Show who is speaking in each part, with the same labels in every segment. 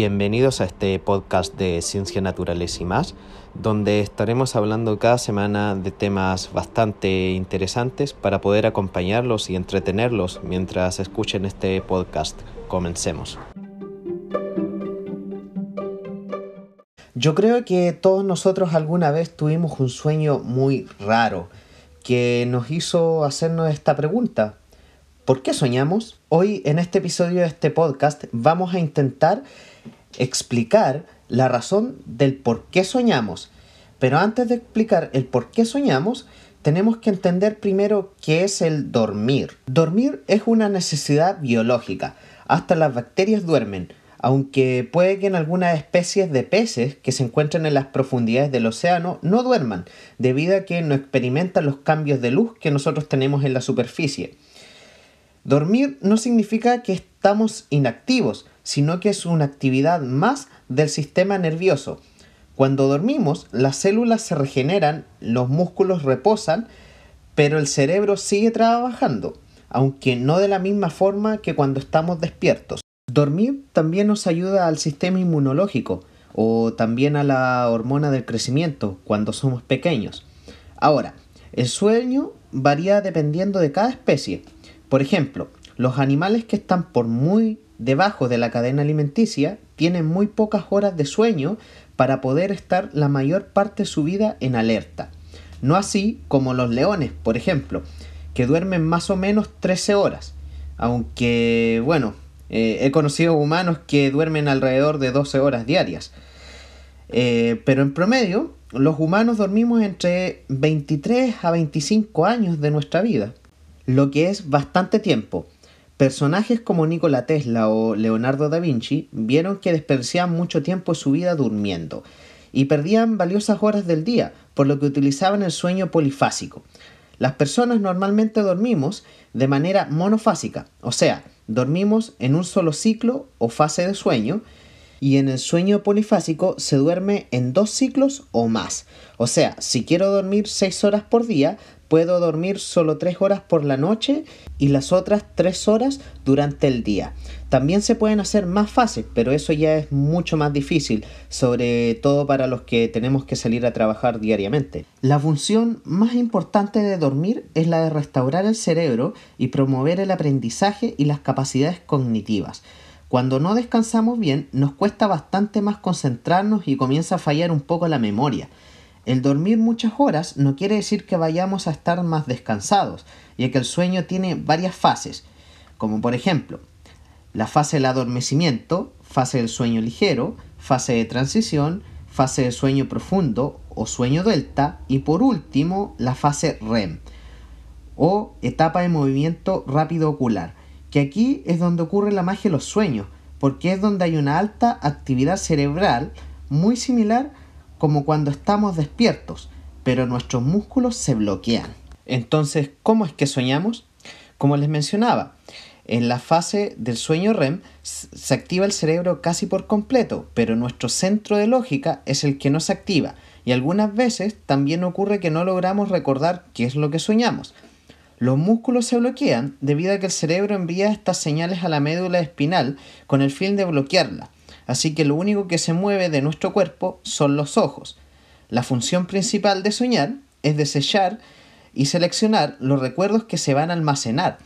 Speaker 1: Bienvenidos a este podcast de Ciencia Naturales y más, donde estaremos hablando cada semana de temas bastante interesantes para poder acompañarlos y entretenerlos mientras escuchen este podcast. Comencemos. Yo creo que todos nosotros alguna vez tuvimos un sueño muy raro que nos hizo hacernos esta pregunta. ¿Por qué soñamos? Hoy en este episodio de este podcast vamos a intentar explicar la razón del por qué soñamos. Pero antes de explicar el por qué soñamos, tenemos que entender primero qué es el dormir. Dormir es una necesidad biológica. Hasta las bacterias duermen, aunque puede que en algunas especies de peces que se encuentran en las profundidades del océano no duerman, debido a que no experimentan los cambios de luz que nosotros tenemos en la superficie. Dormir no significa que estamos inactivos, sino que es una actividad más del sistema nervioso. Cuando dormimos, las células se regeneran, los músculos reposan, pero el cerebro sigue trabajando, aunque no de la misma forma que cuando estamos despiertos. Dormir también nos ayuda al sistema inmunológico o también a la hormona del crecimiento cuando somos pequeños. Ahora, el sueño varía dependiendo de cada especie. Por ejemplo, los animales que están por muy debajo de la cadena alimenticia tienen muy pocas horas de sueño para poder estar la mayor parte de su vida en alerta. No así como los leones, por ejemplo, que duermen más o menos 13 horas. Aunque, bueno, eh, he conocido humanos que duermen alrededor de 12 horas diarias. Eh, pero en promedio, los humanos dormimos entre 23 a 25 años de nuestra vida, lo que es bastante tiempo. Personajes como Nikola Tesla o Leonardo da Vinci vieron que desperdiciaban mucho tiempo su vida durmiendo y perdían valiosas horas del día, por lo que utilizaban el sueño polifásico. Las personas normalmente dormimos de manera monofásica, o sea, dormimos en un solo ciclo o fase de sueño, y en el sueño polifásico se duerme en dos ciclos o más. O sea, si quiero dormir 6 horas por día, puedo dormir solo 3 horas por la noche y las otras 3 horas durante el día. También se pueden hacer más fases, pero eso ya es mucho más difícil, sobre todo para los que tenemos que salir a trabajar diariamente. La función más importante de dormir es la de restaurar el cerebro y promover el aprendizaje y las capacidades cognitivas. Cuando no descansamos bien, nos cuesta bastante más concentrarnos y comienza a fallar un poco la memoria. El dormir muchas horas no quiere decir que vayamos a estar más descansados, ya que el sueño tiene varias fases, como por ejemplo la fase del adormecimiento, fase del sueño ligero, fase de transición, fase de sueño profundo o sueño delta y por último la fase REM o etapa de movimiento rápido ocular, que aquí es donde ocurre la magia de los sueños, porque es donde hay una alta actividad cerebral muy similar como cuando estamos despiertos, pero nuestros músculos se bloquean. Entonces, ¿cómo es que soñamos? Como les mencionaba, en la fase del sueño REM se activa el cerebro casi por completo, pero nuestro centro de lógica es el que no se activa y algunas veces también ocurre que no logramos recordar qué es lo que soñamos. Los músculos se bloquean debido a que el cerebro envía estas señales a la médula espinal con el fin de bloquearla así que lo único que se mueve de nuestro cuerpo son los ojos. La función principal de soñar es desechar y seleccionar los recuerdos que se van a almacenar.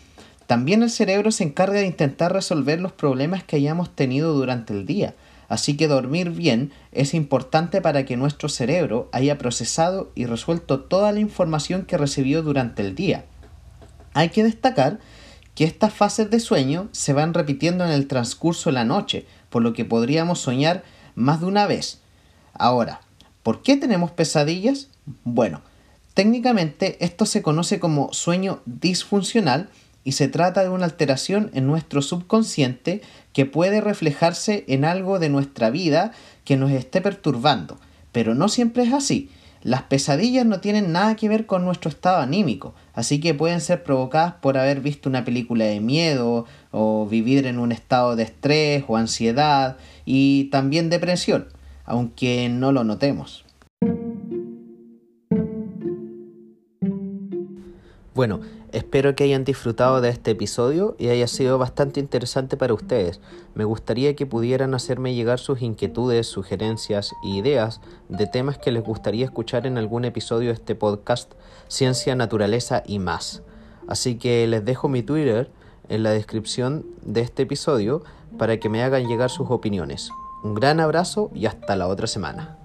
Speaker 1: También el cerebro se encarga de intentar resolver los problemas que hayamos tenido durante el día, así que dormir bien es importante para que nuestro cerebro haya procesado y resuelto toda la información que recibió durante el día. Hay que destacar que estas fases de sueño se van repitiendo en el transcurso de la noche, por lo que podríamos soñar más de una vez. Ahora, ¿por qué tenemos pesadillas? Bueno, técnicamente esto se conoce como sueño disfuncional y se trata de una alteración en nuestro subconsciente que puede reflejarse en algo de nuestra vida que nos esté perturbando. Pero no siempre es así. Las pesadillas no tienen nada que ver con nuestro estado anímico, así que pueden ser provocadas por haber visto una película de miedo o vivir en un estado de estrés o ansiedad y también depresión, aunque no lo notemos. Bueno, Espero que hayan disfrutado de este episodio y haya sido bastante interesante para ustedes. Me gustaría que pudieran hacerme llegar sus inquietudes, sugerencias e ideas de temas que les gustaría escuchar en algún episodio de este podcast Ciencia, Naturaleza y más. Así que les dejo mi Twitter en la descripción de este episodio para que me hagan llegar sus opiniones. Un gran abrazo y hasta la otra semana.